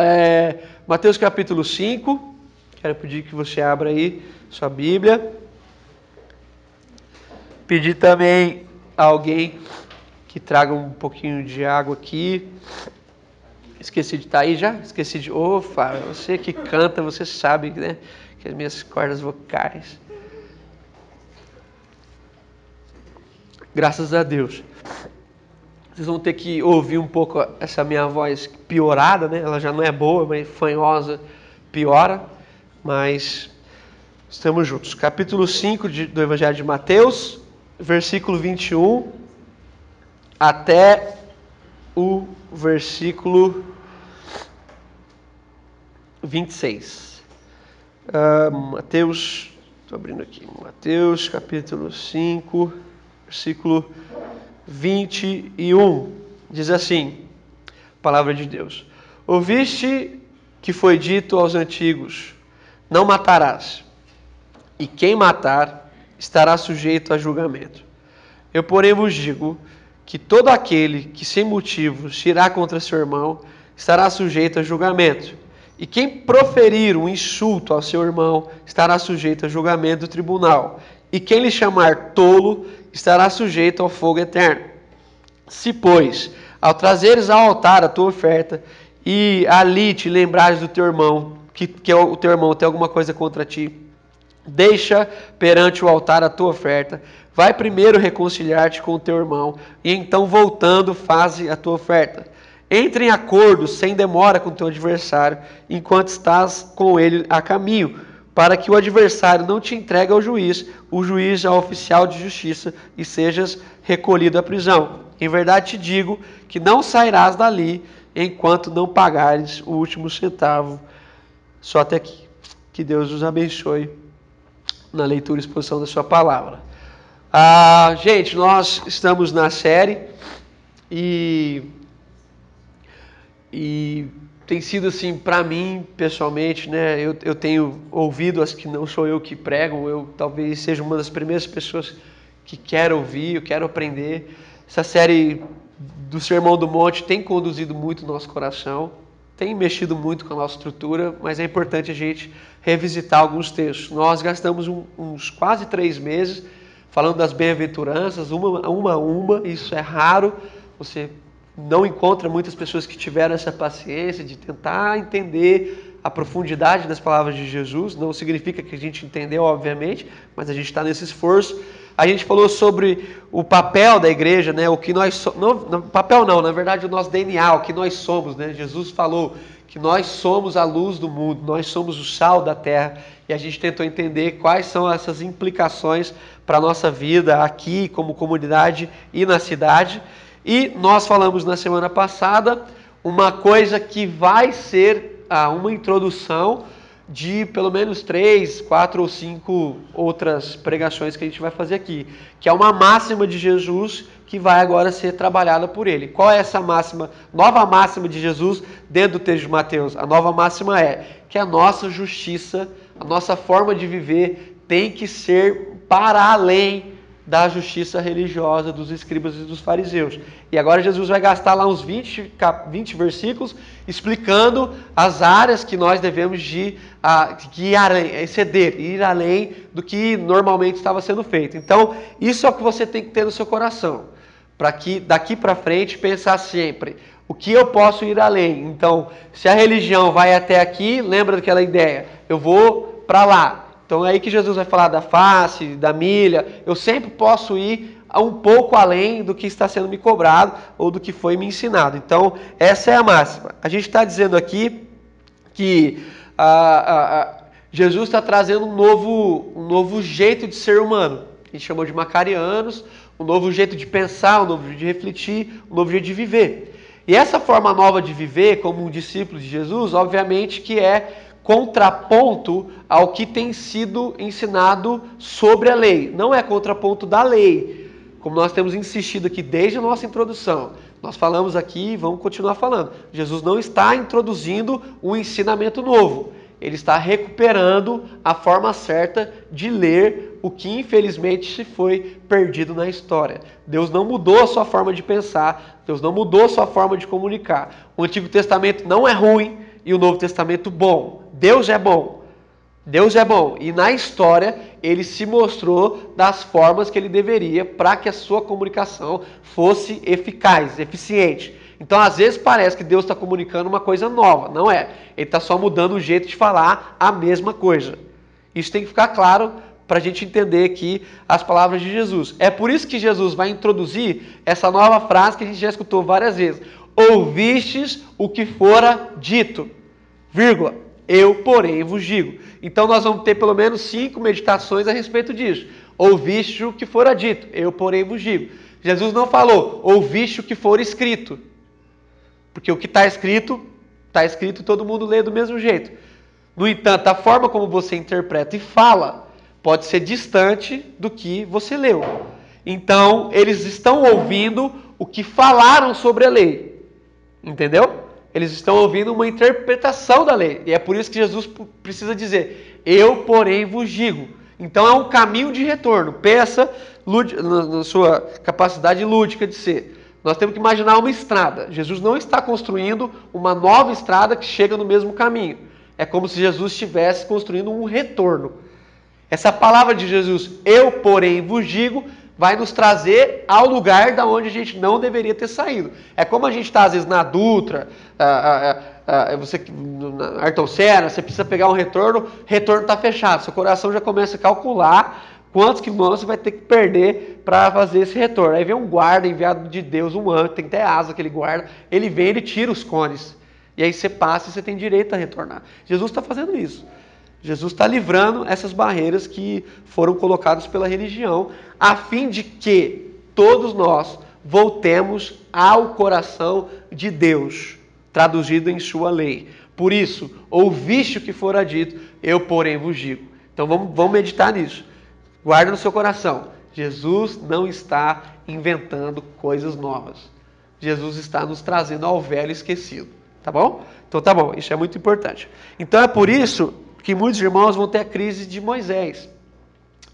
É, Mateus capítulo 5. Quero pedir que você abra aí sua Bíblia. Pedir também a alguém que traga um pouquinho de água aqui. Esqueci de estar aí já? Esqueci de. Fábio, você que canta, você sabe, né? Que as minhas cordas vocais. Graças a Deus. Vocês vão ter que ouvir um pouco essa minha voz piorada, né? Ela já não é boa, mas fanhosa piora. Mas estamos juntos. Capítulo 5 de, do Evangelho de Mateus, versículo 21 até o versículo 26. Uh, Mateus, estou abrindo aqui, Mateus capítulo 5, versículo 21. Diz assim: Palavra de Deus. Ouviste que foi dito aos antigos: Não matarás, e quem matar estará sujeito a julgamento. Eu, porém, vos digo que todo aquele que sem motivo tirar contra seu irmão estará sujeito a julgamento. E quem proferir um insulto ao seu irmão estará sujeito a julgamento do tribunal. E quem lhe chamar tolo estará sujeito ao fogo eterno. Se, pois, ao trazeres ao altar a tua oferta e ali te lembrares do teu irmão, que, que o teu irmão tem alguma coisa contra ti, deixa perante o altar a tua oferta, vai primeiro reconciliar-te com o teu irmão, e então voltando, faze a tua oferta. Entre em acordo sem demora com o teu adversário, enquanto estás com ele a caminho, para que o adversário não te entregue ao juiz, o juiz ao oficial de justiça, e sejas recolhido à prisão. Em verdade te digo que não sairás dali enquanto não pagares o último centavo. Só até aqui. Que Deus os abençoe na leitura e exposição da sua palavra. Ah, gente, nós estamos na série e, e tem sido assim para mim pessoalmente, né? Eu, eu tenho ouvido as que não sou eu que prego, eu talvez seja uma das primeiras pessoas que quero ouvir, eu quero aprender. Essa série do Sermão do Monte tem conduzido muito o nosso coração, tem mexido muito com a nossa estrutura, mas é importante a gente revisitar alguns textos. Nós gastamos um, uns quase três meses falando das bem-aventuranças, uma a uma, uma, isso é raro, você não encontra muitas pessoas que tiveram essa paciência de tentar entender a profundidade das palavras de Jesus. Não significa que a gente entendeu, obviamente, mas a gente está nesse esforço. A gente falou sobre o papel da igreja, né? O que nós somos. Não, papel não, na verdade o nosso DNA, o que nós somos, né? Jesus falou que nós somos a luz do mundo, nós somos o sal da terra. E a gente tentou entender quais são essas implicações para a nossa vida aqui, como comunidade e na cidade. E nós falamos na semana passada uma coisa que vai ser ah, uma introdução de pelo menos três, quatro ou cinco outras pregações que a gente vai fazer aqui, que é uma máxima de Jesus que vai agora ser trabalhada por ele. Qual é essa máxima, nova máxima de Jesus dentro do texto de Mateus? A nova máxima é que a nossa justiça, a nossa forma de viver tem que ser para além da justiça religiosa dos escribas e dos fariseus. E agora Jesus vai gastar lá uns 20, 20 versículos explicando as áreas que nós devemos de, uh, ir além, exceder, ir além do que normalmente estava sendo feito. Então, isso é o que você tem que ter no seu coração, para que daqui para frente pensar sempre, o que eu posso ir além? Então, se a religião vai até aqui, lembra daquela ideia, eu vou para lá. Então é aí que Jesus vai falar da face, da milha. Eu sempre posso ir um pouco além do que está sendo me cobrado ou do que foi me ensinado. Então, essa é a máxima. A gente está dizendo aqui que Jesus está trazendo um novo, um novo jeito de ser humano. A gente chamou de macarianos, um novo jeito de pensar, um novo jeito de refletir, um novo jeito de viver. E essa forma nova de viver como um discípulo de Jesus, obviamente que é contraponto ao que tem sido ensinado sobre a lei. Não é contraponto da lei, como nós temos insistido aqui desde a nossa introdução. Nós falamos aqui e vamos continuar falando. Jesus não está introduzindo um ensinamento novo. Ele está recuperando a forma certa de ler o que infelizmente se foi perdido na história. Deus não mudou a sua forma de pensar, Deus não mudou a sua forma de comunicar. O Antigo Testamento não é ruim e o Novo Testamento bom. Deus é bom. Deus é bom. E na história ele se mostrou das formas que ele deveria para que a sua comunicação fosse eficaz, eficiente. Então, às vezes parece que Deus está comunicando uma coisa nova. Não é. Ele está só mudando o jeito de falar a mesma coisa. Isso tem que ficar claro para a gente entender aqui as palavras de Jesus. É por isso que Jesus vai introduzir essa nova frase que a gente já escutou várias vezes. Ouvistes o que fora dito, vírgula, eu porém vos digo. Então nós vamos ter pelo menos cinco meditações a respeito disso. Ouviste o que fora dito, eu porém vos digo. Jesus não falou, ouviste o que for escrito. Porque o que está escrito, está escrito e todo mundo lê do mesmo jeito. No entanto, a forma como você interpreta e fala pode ser distante do que você leu. Então, eles estão ouvindo o que falaram sobre a lei. Entendeu? Eles estão ouvindo uma interpretação da lei. E é por isso que Jesus precisa dizer: Eu, porém, vos digo. Então é um caminho de retorno. Pensa na sua capacidade lúdica de ser. Nós temos que imaginar uma estrada. Jesus não está construindo uma nova estrada que chega no mesmo caminho. É como se Jesus estivesse construindo um retorno. Essa palavra de Jesus, eu, porém, vos digo, vai nos trazer ao lugar da onde a gente não deveria ter saído. É como a gente está, às vezes, na Dutra, ah, ah, ah, você, na Ayrton Senna, você precisa pegar um retorno, retorno está fechado. Seu coração já começa a calcular quantos quilômetros você vai ter que perder para fazer esse retorno. Aí vem um guarda enviado de Deus, um anjo, tem até asa aquele guarda, ele vem, ele tira os cones. E aí você passa e você tem direito a retornar. Jesus está fazendo isso. Jesus está livrando essas barreiras que foram colocadas pela religião, a fim de que todos nós voltemos ao coração de Deus, traduzido em sua lei. Por isso, ouviste o que fora dito, eu porém vos digo. Então vamos, vamos meditar nisso. Guarda no seu coração. Jesus não está inventando coisas novas. Jesus está nos trazendo ao velho esquecido. Tá bom? Então tá bom, isso é muito importante. Então é por isso que muitos irmãos vão ter a crise de Moisés.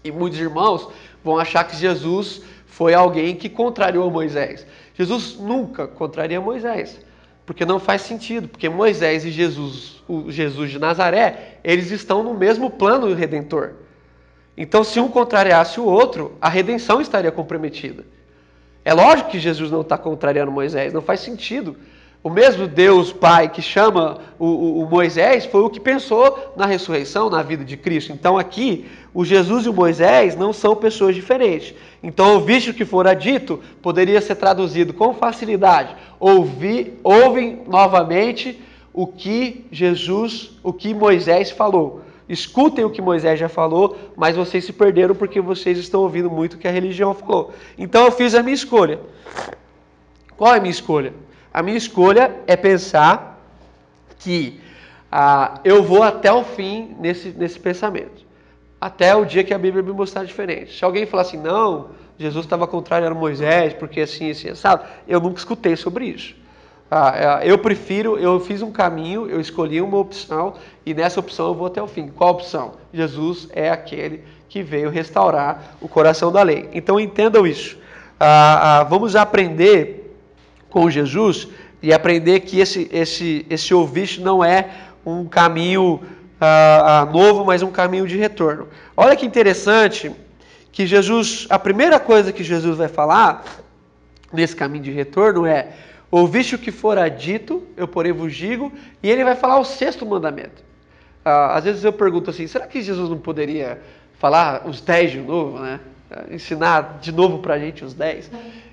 E muitos irmãos vão achar que Jesus foi alguém que contrariou Moisés. Jesus nunca contraria Moisés, porque não faz sentido, porque Moisés e Jesus, o Jesus de Nazaré, eles estão no mesmo plano redentor. Então, se um contrariasse o outro, a redenção estaria comprometida. É lógico que Jesus não está contrariando Moisés, não faz sentido. O mesmo Deus Pai que chama o, o, o, Moisés foi o que pensou na ressurreição, na vida de Cristo. Então aqui, o Jesus e o Moisés não são pessoas diferentes. Então, visto que fora dito, poderia ser traduzido com facilidade. Ouvi, ouvem novamente o que Jesus, o que Moisés falou. Escutem o que Moisés já falou, mas vocês se perderam porque vocês estão ouvindo muito o que a religião falou. Então eu fiz a minha escolha. Qual é a minha escolha? A minha escolha é pensar que ah, eu vou até o fim nesse, nesse pensamento. Até o dia que a Bíblia me mostrar diferente. Se alguém falar assim, não, Jesus estava contrário a Moisés, porque assim, assim, sabe? Eu nunca escutei sobre isso. Ah, é, eu prefiro, eu fiz um caminho, eu escolhi uma opção e nessa opção eu vou até o fim. Qual opção? Jesus é aquele que veio restaurar o coração da lei. Então entendam isso. Ah, ah, vamos aprender com Jesus e aprender que esse, esse, esse ouvir não é um caminho ah, ah, novo, mas um caminho de retorno. Olha que interessante que Jesus, a primeira coisa que Jesus vai falar nesse caminho de retorno é: ouviste o que fora dito, eu porém vos digo, e ele vai falar o sexto mandamento. Ah, às vezes eu pergunto assim: será que Jesus não poderia falar os dez de novo, né? Ensinar de novo para a gente os dez?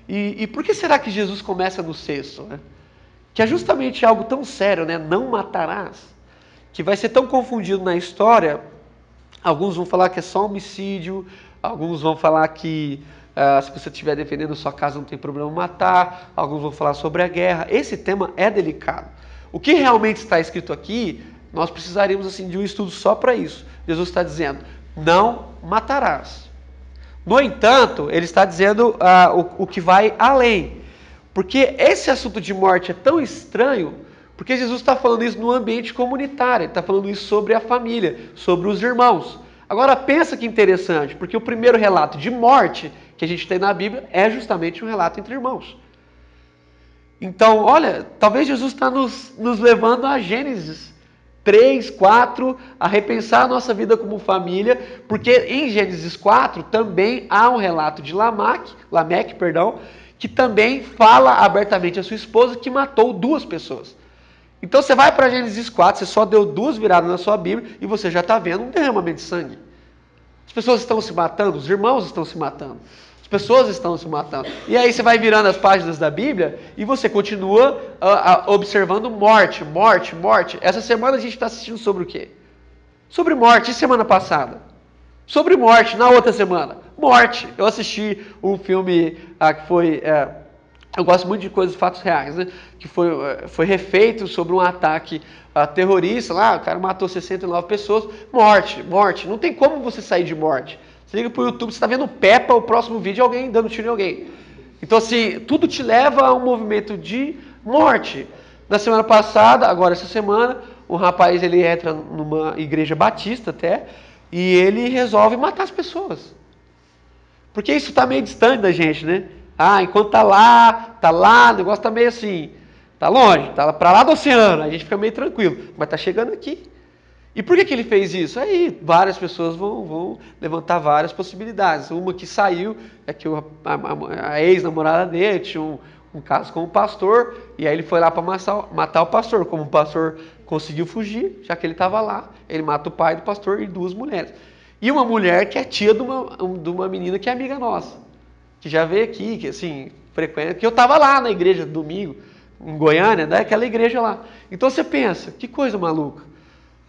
E, e, por que será que Jesus começa no sexto? Né? Que é justamente algo tão sério, né? Não matarás, que vai ser tão confundido na história. Alguns vão falar que é só homicídio, alguns vão falar que Uh, se você estiver defendendo sua casa, não tem problema matar. Alguns vão falar sobre a guerra. Esse tema é delicado. O que realmente está escrito aqui, nós precisaríamos assim de um estudo só para isso. Jesus está dizendo: não matarás. No entanto, ele está dizendo uh, o, o que vai além. Porque esse assunto de morte é tão estranho, porque Jesus está falando isso no ambiente comunitário, ele está falando isso sobre a família, sobre os irmãos. Agora pensa que interessante, porque o primeiro relato de morte que a gente tem na Bíblia é justamente um relato entre irmãos. Então, olha, talvez Jesus está nos, nos levando a Gênesis 3, 4, a repensar a nossa vida como família, porque em Gênesis 4 também há um relato de Lameque, Lameque, perdão, que também fala abertamente a sua esposa que matou duas pessoas. Então você vai para Gênesis 4, você só deu duas viradas na sua Bíblia e você já está vendo um derramamento de sangue. As pessoas estão se matando, os irmãos estão se matando, pessoas estão se matando. E aí você vai virando as páginas da Bíblia e você continua uh, uh, observando morte, morte, morte. Essa semana a gente está assistindo sobre o quê? Sobre morte. E semana passada? Sobre morte. Na outra semana? Morte. Eu assisti um filme uh, que foi. Uh, eu gosto muito de coisas, fatos reais, né? Que foi, eh, foi refeito sobre um ataque uh, terrorista lá, o cara matou 69 pessoas, morte, morte. Não tem como você sair de morte. Você liga pro YouTube, você está vendo Peppa, o próximo vídeo é alguém dando tiro em alguém. Então, assim, tudo te leva a um movimento de morte. Na semana passada, agora essa semana, um rapaz ele entra numa igreja batista até, e ele resolve matar as pessoas. Porque isso está meio distante da gente, né? Ah, enquanto tá lá, tá lá, o negócio tá meio assim, tá longe, tá para lá do oceano, a gente fica meio tranquilo, mas tá chegando aqui. E por que, que ele fez isso? Aí várias pessoas vão, vão levantar várias possibilidades. Uma que saiu é que o, a, a ex-namorada dele tinha um, um caso com o pastor, e aí ele foi lá para matar, matar, o pastor. Como o pastor conseguiu fugir, já que ele estava lá, ele mata o pai do pastor e duas mulheres. E uma mulher que é tia de uma, de uma menina que é amiga nossa que já veio aqui, que assim, frequenta, que eu estava lá na igreja domingo, em Goiânia, daquela igreja lá. Então você pensa, que coisa maluca.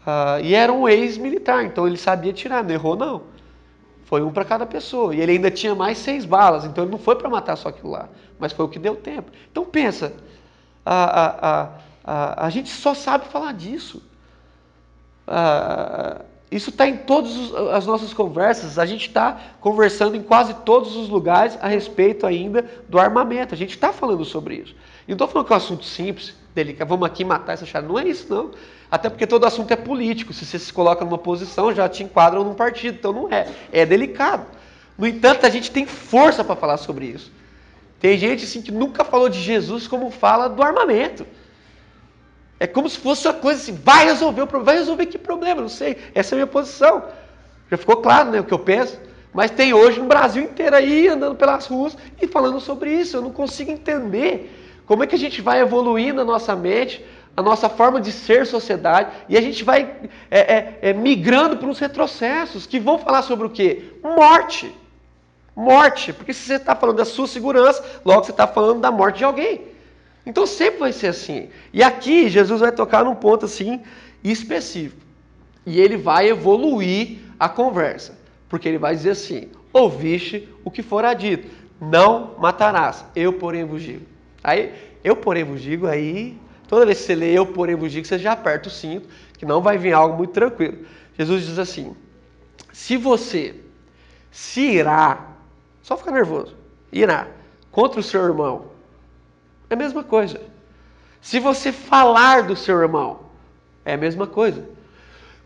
Ah, e era um ex-militar, então ele sabia tirar, não errou não. Foi um para cada pessoa. E ele ainda tinha mais seis balas, então ele não foi para matar só aquilo lá, mas foi o que deu tempo. Então pensa, a, a, a, a, gente só sabe falar disso. Ah, isso está em todas as nossas conversas. A gente está conversando em quase todos os lugares a respeito ainda do armamento. A gente está falando sobre isso. E não estou falando que é um assunto simples, delicado. Vamos aqui matar essa chave. Não é isso, não. Até porque todo assunto é político. Se você se coloca numa posição, já te enquadram num partido. Então não é. É delicado. No entanto, a gente tem força para falar sobre isso. Tem gente assim que nunca falou de Jesus como fala do armamento. É como se fosse uma coisa assim, vai resolver o problema. Vai resolver que problema? Não sei. Essa é a minha posição. Já ficou claro né, o que eu penso. Mas tem hoje no Brasil inteiro aí andando pelas ruas e falando sobre isso. Eu não consigo entender como é que a gente vai evoluindo a nossa mente, a nossa forma de ser sociedade, e a gente vai é, é, é, migrando para uns retrocessos que vão falar sobre o quê? Morte. Morte. Porque se você está falando da sua segurança, logo você está falando da morte de alguém. Então sempre vai ser assim. E aqui Jesus vai tocar num ponto assim específico. E ele vai evoluir a conversa. Porque ele vai dizer assim: Ouviste o que fora dito, não matarás, eu porém vos digo. Aí, eu porém vos digo, aí, toda vez que você lê eu porém vos digo, você já aperta o cinto, que não vai vir algo muito tranquilo. Jesus diz assim: Se você se irá, só fica nervoso, irá, contra o seu irmão, é a mesma coisa. Se você falar do seu irmão, é a mesma coisa.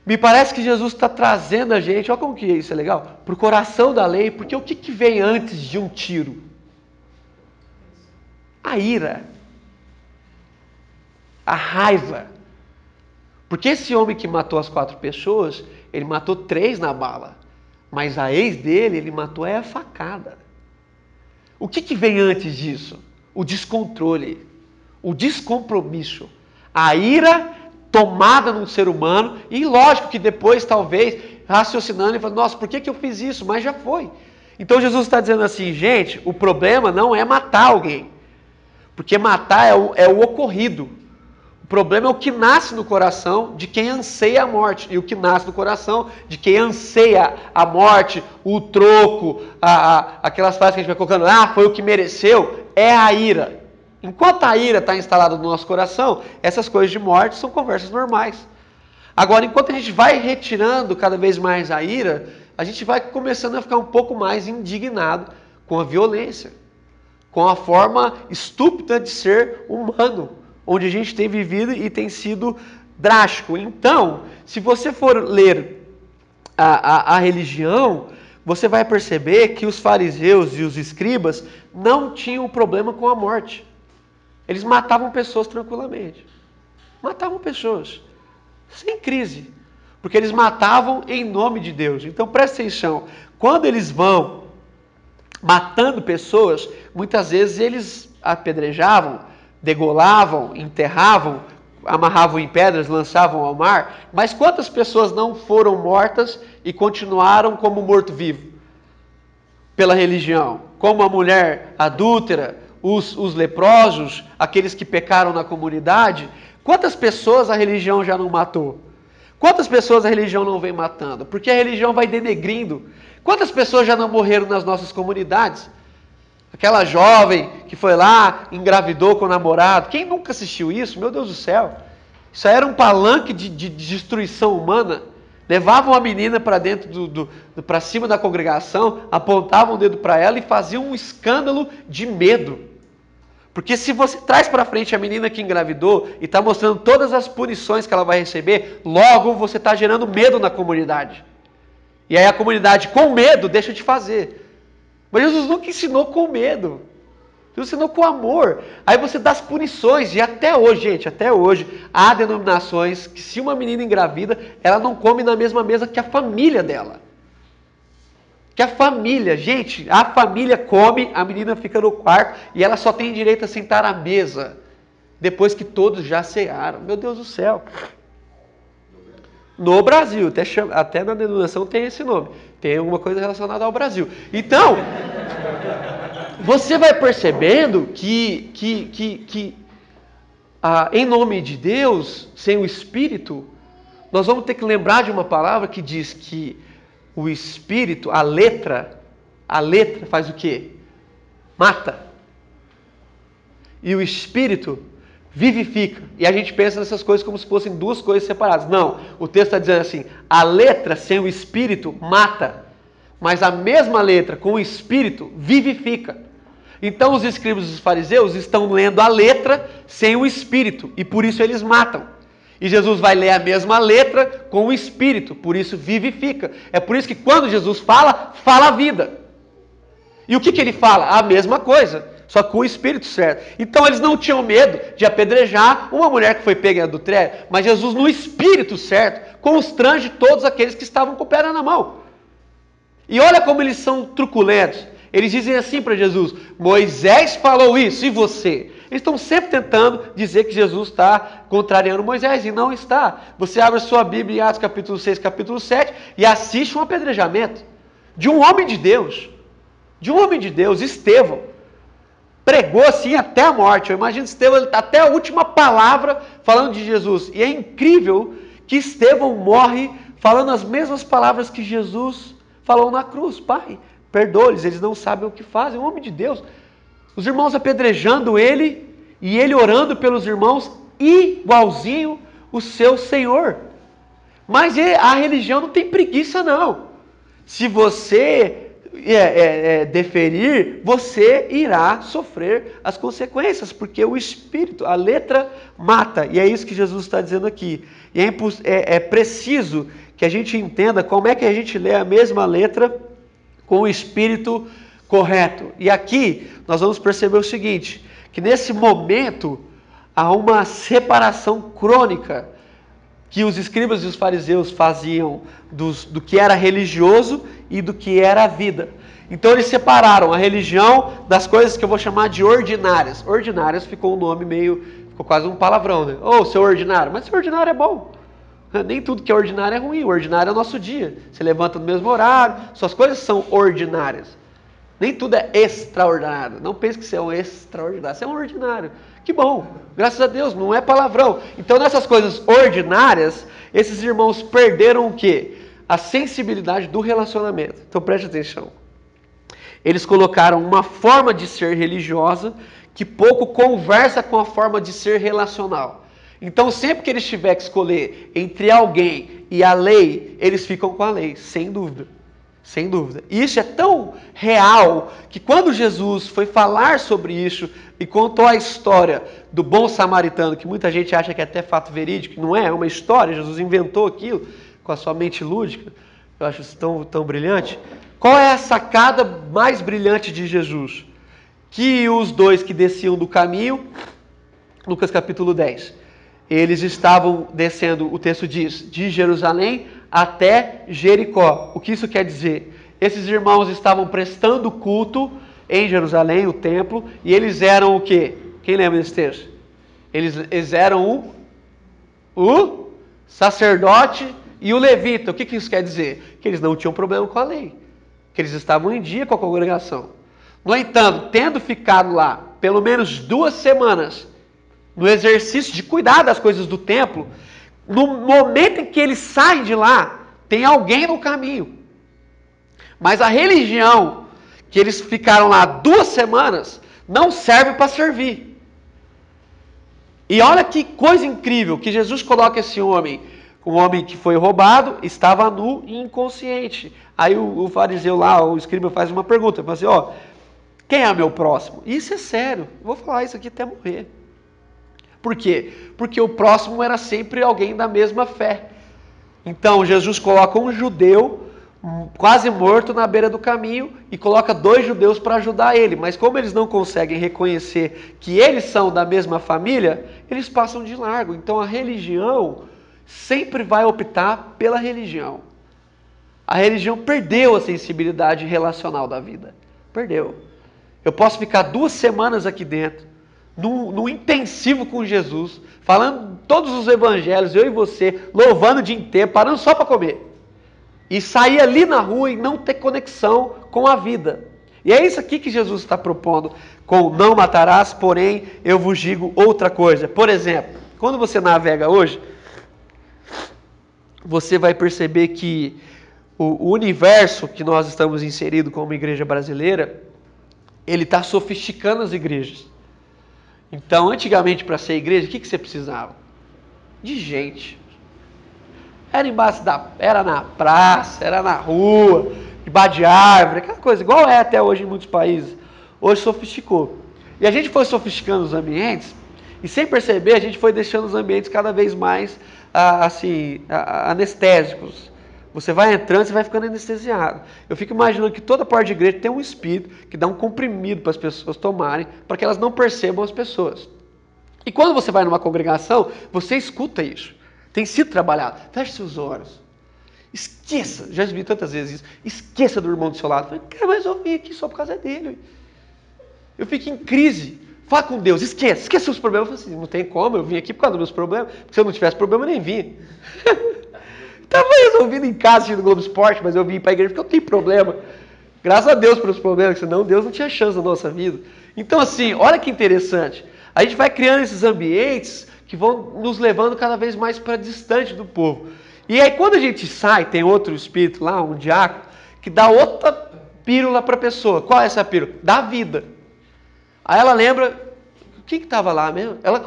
Me parece que Jesus está trazendo a gente, olha como que isso é legal, para o coração da lei, porque o que, que vem antes de um tiro? A ira, a raiva. Porque esse homem que matou as quatro pessoas, ele matou três na bala, mas a ex dele, ele matou é a facada. O que, que vem antes disso? o descontrole, o descompromisso, a ira tomada num ser humano, e lógico que depois, talvez, raciocinando e falando, nossa, por que, que eu fiz isso? Mas já foi. Então Jesus está dizendo assim, gente, o problema não é matar alguém, porque matar é o, é o ocorrido. Problema é o que nasce no coração de quem anseia a morte. E o que nasce no coração de quem anseia a morte, o troco, a, a, aquelas frases que a gente vai colocando, ah, foi o que mereceu, é a ira. Enquanto a ira está instalada no nosso coração, essas coisas de morte são conversas normais. Agora, enquanto a gente vai retirando cada vez mais a ira, a gente vai começando a ficar um pouco mais indignado com a violência, com a forma estúpida de ser humano, onde a gente tem vivido e tem sido drástico. Então, se você for ler a, a, a religião, você vai perceber que os fariseus e os escribas não tinham problema com a morte. Eles matavam pessoas tranquilamente. Matavam pessoas. Sem crise. Porque eles matavam em nome de Deus. Então presta atenção. Quando eles vão matando pessoas, muitas vezes eles apedrejavam, degolavam, enterravam, amarravam em pedras, lançavam ao mar. Mas quantas pessoas não foram mortas e continuaram como morto-vivo? Pela religião. Como a mulher adúltera, os, os leprosos, aqueles que pecaram na comunidade, quantas pessoas a religião já não matou? Quantas pessoas a religião não vem matando? Porque a religião vai denegrindo. Quantas pessoas já não morreram nas nossas comunidades? Aquela jovem que foi lá, engravidou com o namorado. Quem nunca assistiu isso? Meu Deus do céu. Isso era um palanque de, de, de destruição humana. Levavam a menina para dentro do, do, do para cima da congregação, apontavam o dedo para ela e faziam um escândalo de medo. Porque se você traz para frente a menina que engravidou e está mostrando todas as punições que ela vai receber, logo você está gerando medo na comunidade. E aí a comunidade, com medo, deixa de fazer. Mas Jesus nunca ensinou com medo. Jesus ensinou com amor. Aí você dá as punições. E até hoje, gente, até hoje, há denominações que se uma menina engravida, ela não come na mesma mesa que a família dela. Que a família, gente, a família come, a menina fica no quarto e ela só tem direito a sentar à mesa depois que todos já cearam. Meu Deus do céu. No Brasil, até, até na denominação tem esse nome. Tem alguma coisa relacionada ao Brasil. Então, você vai percebendo que, que, que, que ah, em nome de Deus, sem o Espírito, nós vamos ter que lembrar de uma palavra que diz que o espírito, a letra, a letra faz o quê? Mata. E o espírito vivifica. E a gente pensa nessas coisas como se fossem duas coisas separadas. Não, o texto está dizendo assim: a letra sem o espírito mata, mas a mesma letra com o espírito vivifica. Então os escribas e os fariseus estão lendo a letra sem o espírito e por isso eles matam. E Jesus vai ler a mesma letra com o Espírito, por isso vivifica. É por isso que quando Jesus fala, fala a vida. E o que, que ele fala? A mesma coisa, só com o Espírito certo. Então eles não tinham medo de apedrejar uma mulher que foi pega em adultério, mas Jesus no Espírito certo constrange todos aqueles que estavam com o pé na mão. E olha como eles são truculentos. Eles dizem assim para Jesus: Moisés falou isso, e você? Eles estão sempre tentando dizer que Jesus está contrariando Moisés, e não está. Você abre a sua Bíblia em Atos capítulo 6, capítulo 7, e assiste um apedrejamento de um homem de Deus. De um homem de Deus, Estevão. Pregou assim até a morte. Eu imagino Estevão tá até a última palavra falando de Jesus. E é incrível que Estevão morre falando as mesmas palavras que Jesus falou na cruz. Pai, perdoa-lhes, eles não sabem o que fazem. Um homem de Deus. Os irmãos apedrejando ele e ele orando pelos irmãos, igualzinho o seu Senhor. Mas a religião não tem preguiça, não. Se você é, é, é, deferir, você irá sofrer as consequências, porque o Espírito, a letra mata, e é isso que Jesus está dizendo aqui. E é, é, é preciso que a gente entenda como é que a gente lê a mesma letra com o Espírito correto. E aqui nós vamos perceber o seguinte: que nesse momento há uma separação crônica que os escribas e os fariseus faziam dos, do que era religioso e do que era a vida. Então eles separaram a religião das coisas que eu vou chamar de ordinárias. Ordinárias ficou um nome meio, ficou quase um palavrão, né? Ô, oh, seu ordinário, mas seu ordinário é bom. Nem tudo que é ordinário é ruim, o ordinário é o nosso dia. Você levanta no mesmo horário, suas coisas são ordinárias. Nem tudo é extraordinário. Não pense que você é um extraordinário. Você é um ordinário Que bom, graças a Deus, não é palavrão. Então, nessas coisas ordinárias, esses irmãos perderam o quê? A sensibilidade do relacionamento. Então, preste atenção. Eles colocaram uma forma de ser religiosa que pouco conversa com a forma de ser relacional. Então, sempre que eles tiverem que escolher entre alguém e a lei, eles ficam com a lei, sem dúvida. Sem dúvida. E isso é tão real que quando Jesus foi falar sobre isso e contou a história do bom samaritano, que muita gente acha que é até fato verídico, não é, é uma história, Jesus inventou aquilo com a sua mente lúdica, eu acho isso tão, tão brilhante. Qual é a sacada mais brilhante de Jesus? Que os dois que desciam do caminho, Lucas capítulo 10, eles estavam descendo, o texto diz, de Jerusalém até Jericó. O que isso quer dizer? Esses irmãos estavam prestando culto em Jerusalém, o templo, e eles eram o quê? Quem lembra desse texto? Eles, eles eram o, o sacerdote e o levita. O que, que isso quer dizer? Que eles não tinham problema com a lei, que eles estavam em dia com a congregação. No entanto, tendo ficado lá pelo menos duas semanas, no exercício de cuidar das coisas do templo, no momento em que eles saem de lá, tem alguém no caminho. Mas a religião que eles ficaram lá duas semanas não serve para servir. E olha que coisa incrível que Jesus coloca esse homem, um homem que foi roubado, estava nu e inconsciente. Aí o, o fariseu lá, o escriba faz uma pergunta, fala assim, ó, quem é meu próximo? Isso é sério, vou falar isso aqui até morrer. Por quê? Porque o próximo era sempre alguém da mesma fé. Então Jesus coloca um judeu quase morto na beira do caminho e coloca dois judeus para ajudar ele. Mas como eles não conseguem reconhecer que eles são da mesma família, eles passam de largo. Então a religião sempre vai optar pela religião. A religião perdeu a sensibilidade relacional da vida. Perdeu. Eu posso ficar duas semanas aqui dentro no, no intensivo com Jesus, falando todos os evangelhos, eu e você, louvando o dia inteiro, parando só para comer. E sair ali na rua e não ter conexão com a vida. E é isso aqui que Jesus está propondo com não matarás, porém eu vos digo outra coisa. Por exemplo, quando você navega hoje, você vai perceber que o universo que nós estamos inseridos como igreja brasileira, ele está sofisticando as igrejas. Então, antigamente, para ser igreja, o que, que você precisava? De gente. Era embaixo da. Era na praça, era na rua, debaixo de árvore, aquela coisa, igual é até hoje em muitos países. Hoje sofisticou. E a gente foi sofisticando os ambientes, e sem perceber, a gente foi deixando os ambientes cada vez mais assim, anestésicos. Você vai entrando, você vai ficando anestesiado. Eu fico imaginando que toda parte de igreja tem um espírito que dá um comprimido para as pessoas tomarem, para que elas não percebam as pessoas. E quando você vai numa congregação, você escuta isso. Tem sido trabalhado. Feche seus olhos. Esqueça, já vi tantas vezes isso. Esqueça do irmão do seu lado. Cara, mas eu vim aqui só por causa dele. Eu fico em crise. Fala com Deus, esqueça, esqueça os problemas. Eu falei assim, não tem como, eu vim aqui por causa dos meus problemas. Porque se eu não tivesse problema, eu nem vinha. Estava resolvido em casa assistindo Globo Esporte, mas eu vim para a igreja porque eu tenho problema. Graças a Deus pelos problemas, senão Deus não tinha chance na nossa vida. Então, assim, olha que interessante. A gente vai criando esses ambientes que vão nos levando cada vez mais para distante do povo. E aí, quando a gente sai, tem outro espírito lá, um diácono, que dá outra pílula para a pessoa. Qual é essa pílula? Da vida. Aí ela lembra, o que estava lá mesmo? Ela,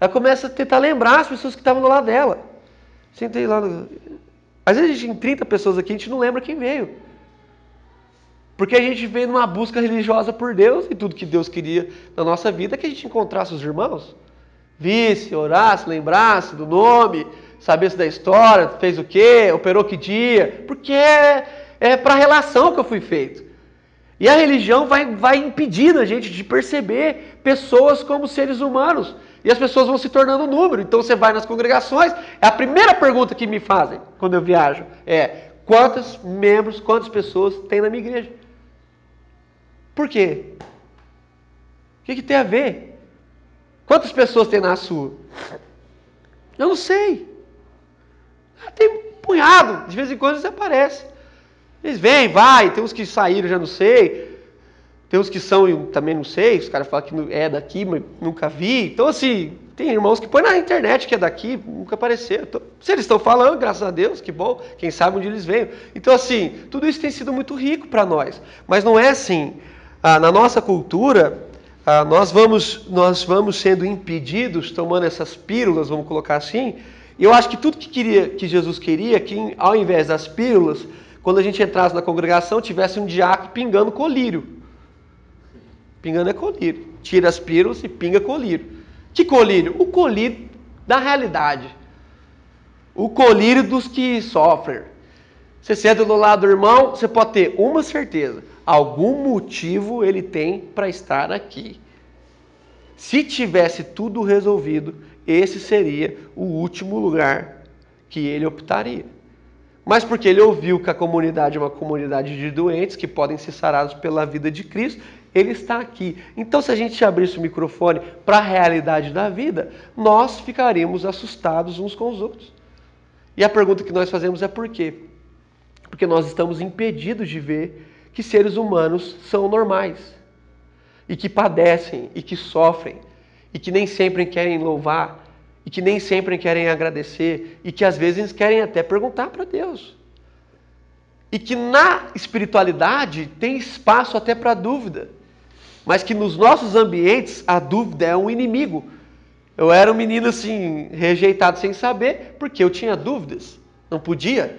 ela começa a tentar lembrar as pessoas que estavam do lado dela. Sentei lá. No... Às vezes a gente tem 30 pessoas aqui, a gente não lembra quem veio. Porque a gente veio numa busca religiosa por Deus e tudo que Deus queria na nossa vida é que a gente encontrasse os irmãos. Visse, orasse, lembrasse do nome, sabesse da história, fez o quê, operou que dia. Porque é, é para a relação que eu fui feito. E a religião vai, vai impedindo a gente de perceber pessoas como seres humanos. E as pessoas vão se tornando número. Então você vai nas congregações, é a primeira pergunta que me fazem quando eu viajo é: quantos membros, quantas pessoas tem na minha igreja? Por quê? O que, que tem a ver? Quantas pessoas tem na sua? Eu não sei. Ah, tem um punhado, de vez em quando eles aparecem. Eles vêm, vai, tem uns que saíram, já não sei. Tem uns que são, eu também não sei, os caras falam que é daqui, mas nunca vi. Então, assim, tem irmãos que põem na internet que é daqui, nunca apareceram. Então, se eles estão falando, graças a Deus, que bom, quem sabe onde eles veem. Então, assim, tudo isso tem sido muito rico para nós. Mas não é assim. Ah, na nossa cultura, ah, nós, vamos, nós vamos sendo impedidos, tomando essas pílulas, vamos colocar assim. E eu acho que tudo que, queria, que Jesus queria, que ao invés das pílulas, quando a gente entrasse na congregação, tivesse um diácono pingando colírio. Pingando é colírio. Tira as pílulas e pinga colírio. Que colírio? O colírio da realidade. O colírio dos que sofrem. Você senta do lado do irmão, você pode ter uma certeza. Algum motivo ele tem para estar aqui. Se tivesse tudo resolvido, esse seria o último lugar que ele optaria. Mas porque ele ouviu que a comunidade é uma comunidade de doentes que podem ser sarados pela vida de Cristo, ele está aqui. Então, se a gente abrisse o microfone para a realidade da vida, nós ficaríamos assustados uns com os outros. E a pergunta que nós fazemos é por quê? Porque nós estamos impedidos de ver que seres humanos são normais, e que padecem, e que sofrem, e que nem sempre querem louvar, e que nem sempre querem agradecer, e que às vezes querem até perguntar para Deus. E que na espiritualidade tem espaço até para dúvida mas que nos nossos ambientes a dúvida é um inimigo. Eu era um menino assim, rejeitado sem saber, porque eu tinha dúvidas, não podia.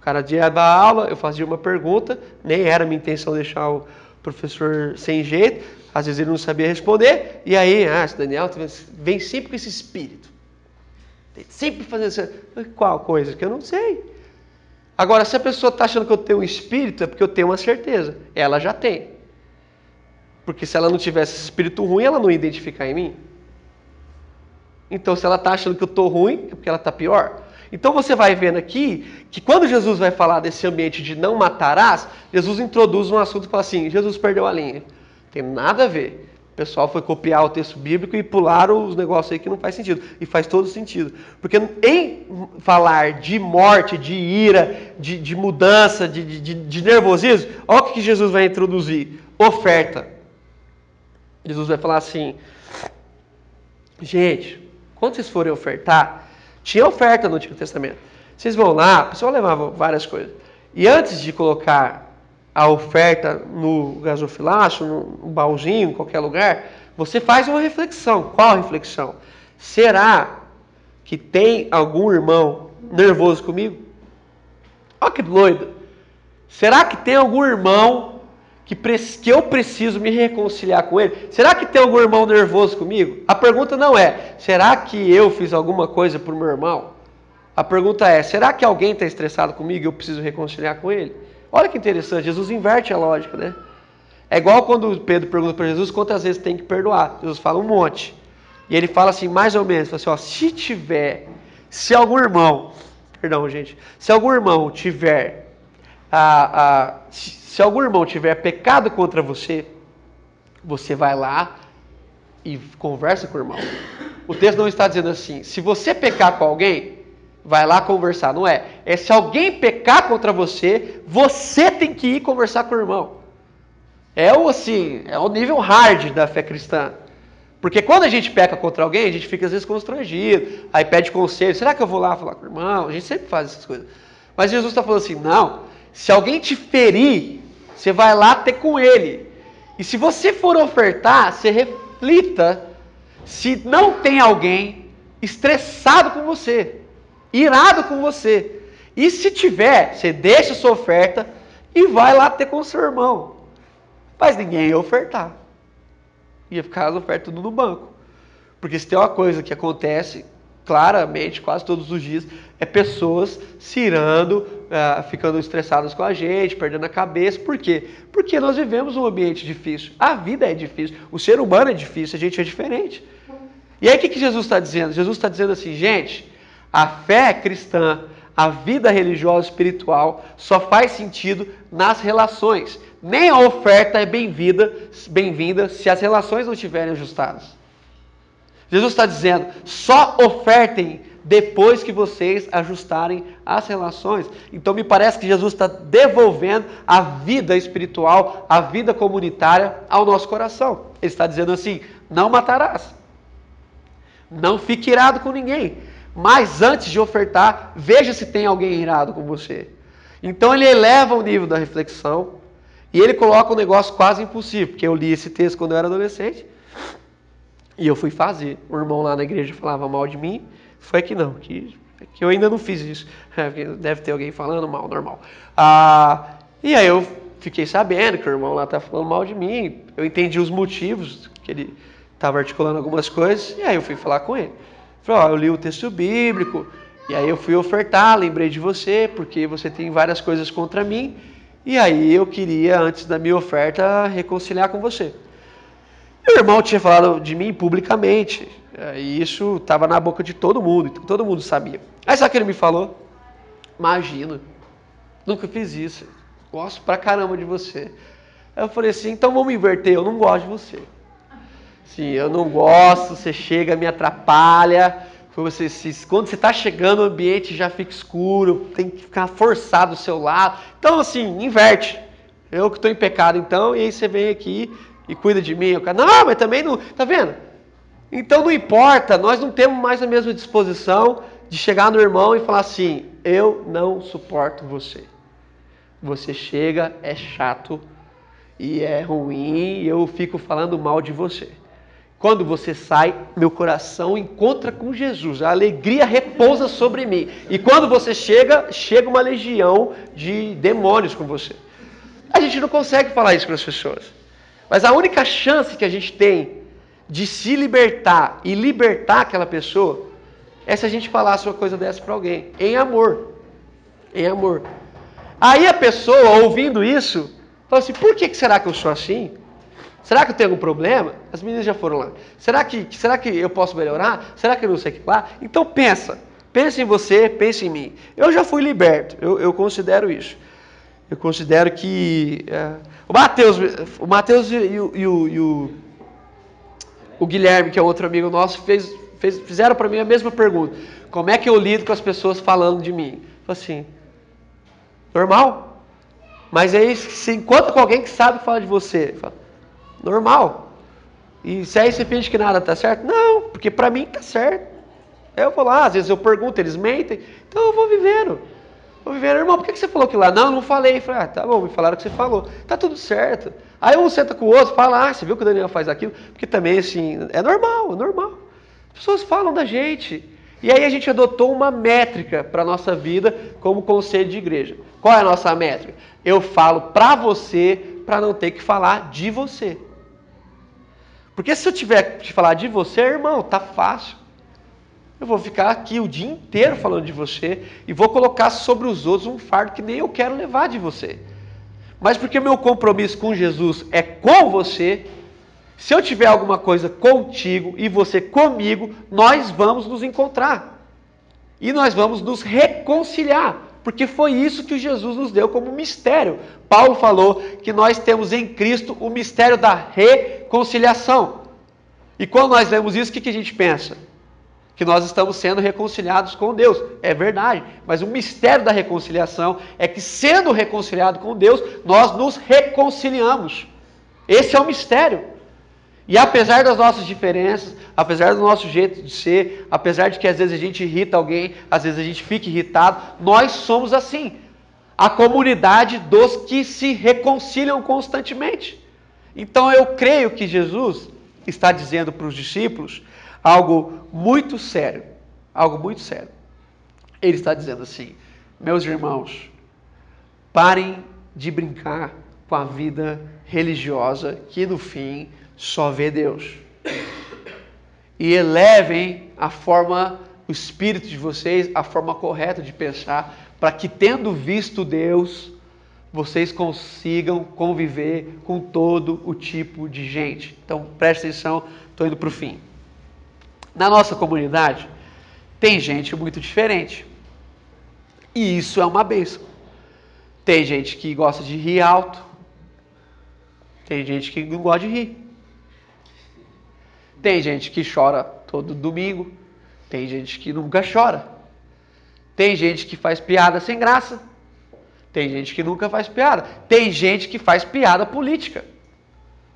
O cara dia da aula, eu fazia uma pergunta, nem era minha intenção deixar o professor sem jeito, às vezes ele não sabia responder, e aí, ah, esse Daniel vem sempre com esse espírito. Sempre fazendo essa. Qual coisa? Que eu não sei. Agora, se a pessoa está achando que eu tenho um espírito, é porque eu tenho uma certeza. Ela já tem. Porque se ela não tivesse esse espírito ruim, ela não ia identificar em mim. Então, se ela está achando que eu estou ruim, é porque ela está pior. Então você vai vendo aqui que quando Jesus vai falar desse ambiente de não matarás, Jesus introduz um assunto e fala assim: Jesus perdeu a linha. Tem nada a ver. O pessoal foi copiar o texto bíblico e pularam os negócios aí que não faz sentido. E faz todo sentido. Porque em falar de morte, de ira, de, de mudança, de, de, de nervosismo, olha o que Jesus vai introduzir: oferta. Jesus vai falar assim: gente, quando vocês forem ofertar, tinha oferta no Antigo Testamento. Vocês vão lá, a pessoa levava várias coisas. E antes de colocar a oferta no gasofilacho, no baúzinho, em qualquer lugar, você faz uma reflexão. Qual reflexão? Será que tem algum irmão nervoso comigo? Olha que doido. Será que tem algum irmão que, que eu preciso me reconciliar com ele? Será que tem algum irmão nervoso comigo? A pergunta não é, será que eu fiz alguma coisa para o meu irmão? A pergunta é, será que alguém está estressado comigo e eu preciso reconciliar com ele? Olha que interessante, Jesus inverte a lógica, né? É igual quando Pedro pergunta para Jesus quantas vezes tem que perdoar. Jesus fala um monte. E ele fala assim, mais ou menos, assim, ó, se tiver, se algum irmão, perdão, gente, se algum irmão tiver se algum irmão tiver pecado contra você, você vai lá e conversa com o irmão. O texto não está dizendo assim, se você pecar com alguém, vai lá conversar. Não é. É se alguém pecar contra você, você tem que ir conversar com o irmão. É o assim, é o nível hard da fé cristã. Porque quando a gente peca contra alguém, a gente fica às vezes constrangido, aí pede conselho, será que eu vou lá falar com o irmão? A gente sempre faz essas coisas. Mas Jesus está falando assim, não, se alguém te ferir, você vai lá ter com ele. E se você for ofertar, você reflita se não tem alguém estressado com você, irado com você. E se tiver, você deixa sua oferta e vai lá ter com seu irmão. Mas ninguém ia ofertar. Ia ficar as ofertas tudo no banco. Porque se tem uma coisa que acontece claramente, quase todos os dias, é pessoas se irando, uh, ficando estressadas com a gente, perdendo a cabeça. Por quê? Porque nós vivemos um ambiente difícil. A vida é difícil, o ser humano é difícil, a gente é diferente. E aí o que, que Jesus está dizendo? Jesus está dizendo assim, gente, a fé cristã, a vida religiosa espiritual só faz sentido nas relações. Nem a oferta é bem-vinda bem se as relações não estiverem ajustadas. Jesus está dizendo: só ofertem depois que vocês ajustarem as relações. Então me parece que Jesus está devolvendo a vida espiritual, a vida comunitária ao nosso coração. Ele está dizendo assim: não matarás. Não fique irado com ninguém. Mas antes de ofertar, veja se tem alguém irado com você. Então ele eleva o nível da reflexão e ele coloca um negócio quase impossível, porque eu li esse texto quando eu era adolescente e eu fui fazer. O irmão lá na igreja falava mal de mim, foi que não, que, que eu ainda não fiz isso. É, deve ter alguém falando mal, normal. Ah, e aí eu fiquei sabendo que o irmão lá está falando mal de mim. Eu entendi os motivos que ele estava articulando algumas coisas. E aí eu fui falar com ele. Falei, ó, eu li o texto bíblico. E aí eu fui ofertar, lembrei de você, porque você tem várias coisas contra mim. E aí eu queria, antes da minha oferta, reconciliar com você. Meu irmão tinha falado de mim publicamente. É, e isso estava na boca de todo mundo, então todo mundo sabia. Aí sabe o que ele me falou? Imagina, nunca fiz isso. Gosto pra caramba de você. Aí eu falei assim, então vamos inverter, eu não gosto de você. Sim, eu não gosto, você chega, me atrapalha. Você, se, quando você está chegando, o ambiente já fica escuro, tem que ficar forçado do seu lado. Então, assim, inverte. Eu que estou em pecado, então, e aí você vem aqui e cuida de mim. Eu, não, mas também não. Tá vendo? Então não importa, nós não temos mais a mesma disposição de chegar no irmão e falar assim: eu não suporto você. Você chega, é chato e é ruim, e eu fico falando mal de você. Quando você sai, meu coração encontra com Jesus, a alegria repousa sobre mim. E quando você chega, chega uma legião de demônios com você. A gente não consegue falar isso para as pessoas. Mas a única chance que a gente tem de se libertar e libertar aquela pessoa é se a gente falasse uma coisa dessa para alguém, em amor. Em amor. Aí a pessoa, ouvindo isso, fala assim: por que, será que eu sou assim? Será que eu tenho algum problema? As meninas já foram lá. Será que, será que eu posso melhorar? Será que eu não sei o que lá? Então pensa. Pensa em você, pensa em mim. Eu já fui liberto, eu, eu considero isso. Eu considero que. É, o Mateus, o Mateus e, e, e, o, e o o Guilherme, que é outro amigo nosso, fez, fez, fizeram para mim a mesma pergunta. Como é que eu lido com as pessoas falando de mim? Falei assim, normal. Mas aí você encontra com alguém que sabe falar de você. Fala, normal. E se aí você finge que nada está certo? Não, porque para mim está certo. Eu vou lá, às vezes eu pergunto, eles mentem. Então eu vou vivendo. Vou vivendo, irmão, por que você falou que lá? Não, não falei. falei, ah, tá bom, me falaram que você falou. Tá tudo certo. Aí um senta com o outro, fala, ah, você viu que o Daniel faz aquilo? Porque também, assim, é normal, é normal. As pessoas falam da gente. E aí a gente adotou uma métrica para a nossa vida como conselho de igreja. Qual é a nossa métrica? Eu falo para você para não ter que falar de você. Porque se eu tiver que falar de você, irmão, tá fácil. Eu vou ficar aqui o dia inteiro falando de você e vou colocar sobre os outros um fardo que nem eu quero levar de você. Mas porque meu compromisso com Jesus é com você, se eu tiver alguma coisa contigo e você comigo, nós vamos nos encontrar. E nós vamos nos reconciliar. Porque foi isso que Jesus nos deu como mistério. Paulo falou que nós temos em Cristo o mistério da reconciliação. E quando nós lemos isso, o que a gente pensa? que nós estamos sendo reconciliados com Deus. É verdade, mas o mistério da reconciliação é que, sendo reconciliado com Deus, nós nos reconciliamos. Esse é o mistério. E apesar das nossas diferenças, apesar do nosso jeito de ser, apesar de que às vezes a gente irrita alguém, às vezes a gente fica irritado, nós somos assim. A comunidade dos que se reconciliam constantemente. Então eu creio que Jesus está dizendo para os discípulos algo muito sério. Algo muito sério. Ele está dizendo assim: meus irmãos, parem de brincar com a vida religiosa que no fim só vê Deus. E elevem a forma, o espírito de vocês, a forma correta de pensar, para que tendo visto Deus, vocês consigam conviver com todo o tipo de gente. Então preste atenção, estou indo para o fim. Na nossa comunidade, tem gente muito diferente. E isso é uma benção. Tem gente que gosta de rir alto. Tem gente que não gosta de rir. Tem gente que chora todo domingo. Tem gente que nunca chora. Tem gente que faz piada sem graça. Tem gente que nunca faz piada. Tem gente que faz piada política.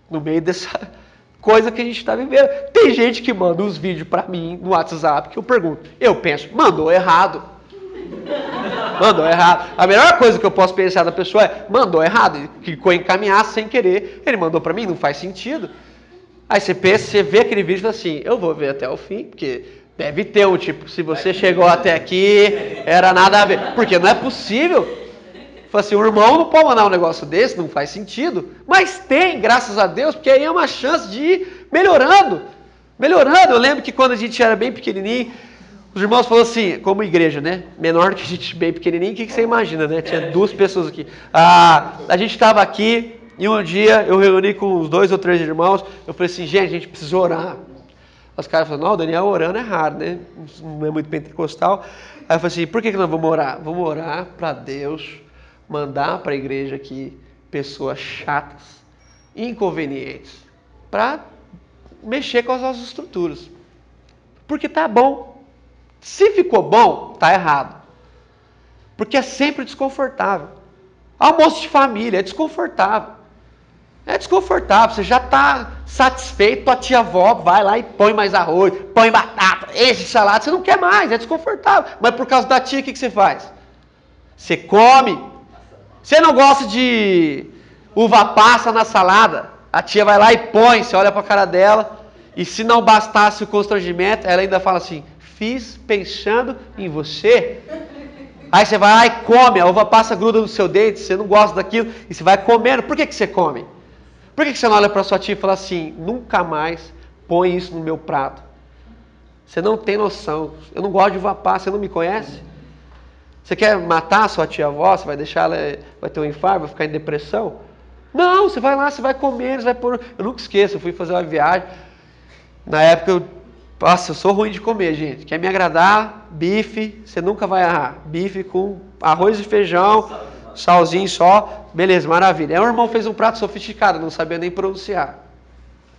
No meio dessa coisa que a gente está vivendo. Tem gente que manda os vídeos para mim no WhatsApp que eu pergunto. Eu penso, mandou errado. Mandou errado. A melhor coisa que eu posso pensar da pessoa é, mandou errado. Em encaminhar sem querer. Ele mandou para mim, não faz sentido. Aí você pensa, você vê aquele vídeo e fala assim, eu vou ver até o fim, porque deve ter um tipo, se você chegou até aqui, era nada a ver. Porque não é possível. Fala assim, o irmão não pode mandar um negócio desse, não faz sentido. Mas tem, graças a Deus, porque aí é uma chance de ir melhorando. Melhorando. Eu lembro que quando a gente era bem pequenininho, os irmãos falaram assim, como igreja, né? Menor que a gente bem pequenininho, o que, que você imagina, né? Tinha duas pessoas aqui. Ah, a gente estava aqui e um dia eu reuni com uns dois ou três irmãos. Eu falei assim, gente, a gente precisa orar. Os caras falaram, não, o Daniel orando é raro, né? Não é muito pentecostal. Aí eu falei assim, por que, que nós vamos orar? Vamos orar para Deus mandar para a igreja aqui pessoas chatas, inconvenientes, para mexer com as nossas estruturas. Porque tá bom. Se ficou bom, tá errado. Porque é sempre desconfortável. Almoço de família é desconfortável. É desconfortável, você já está satisfeito, a tia avó vai lá e põe mais arroz, põe batata, de salada, você não quer mais, é desconfortável. Mas por causa da tia, o que, que você faz? Você come, você não gosta de uva passa na salada? A tia vai lá e põe, você olha para a cara dela, e se não bastasse o constrangimento, ela ainda fala assim: fiz pensando em você. Aí você vai lá e come, a uva passa gruda no seu dente, você não gosta daquilo, e você vai comendo. Por que, que você come? Por que, você não olha para sua tia e fala assim: nunca mais põe isso no meu prato? Você não tem noção. Eu não gosto de uva passa, você não me conhece? Você quer matar a sua tia-avó? Você vai deixar ela, vai ter um infarto, vai ficar em depressão? Não, você vai lá, você vai comer, você vai pôr. Eu nunca esqueço, eu fui fazer uma viagem. Na época eu. Nossa, eu sou ruim de comer, gente. Quer me agradar? Bife, você nunca vai errar. Bife com arroz e feijão, salzinho só. Beleza, maravilha. Aí o irmão fez um prato sofisticado, não sabia nem pronunciar.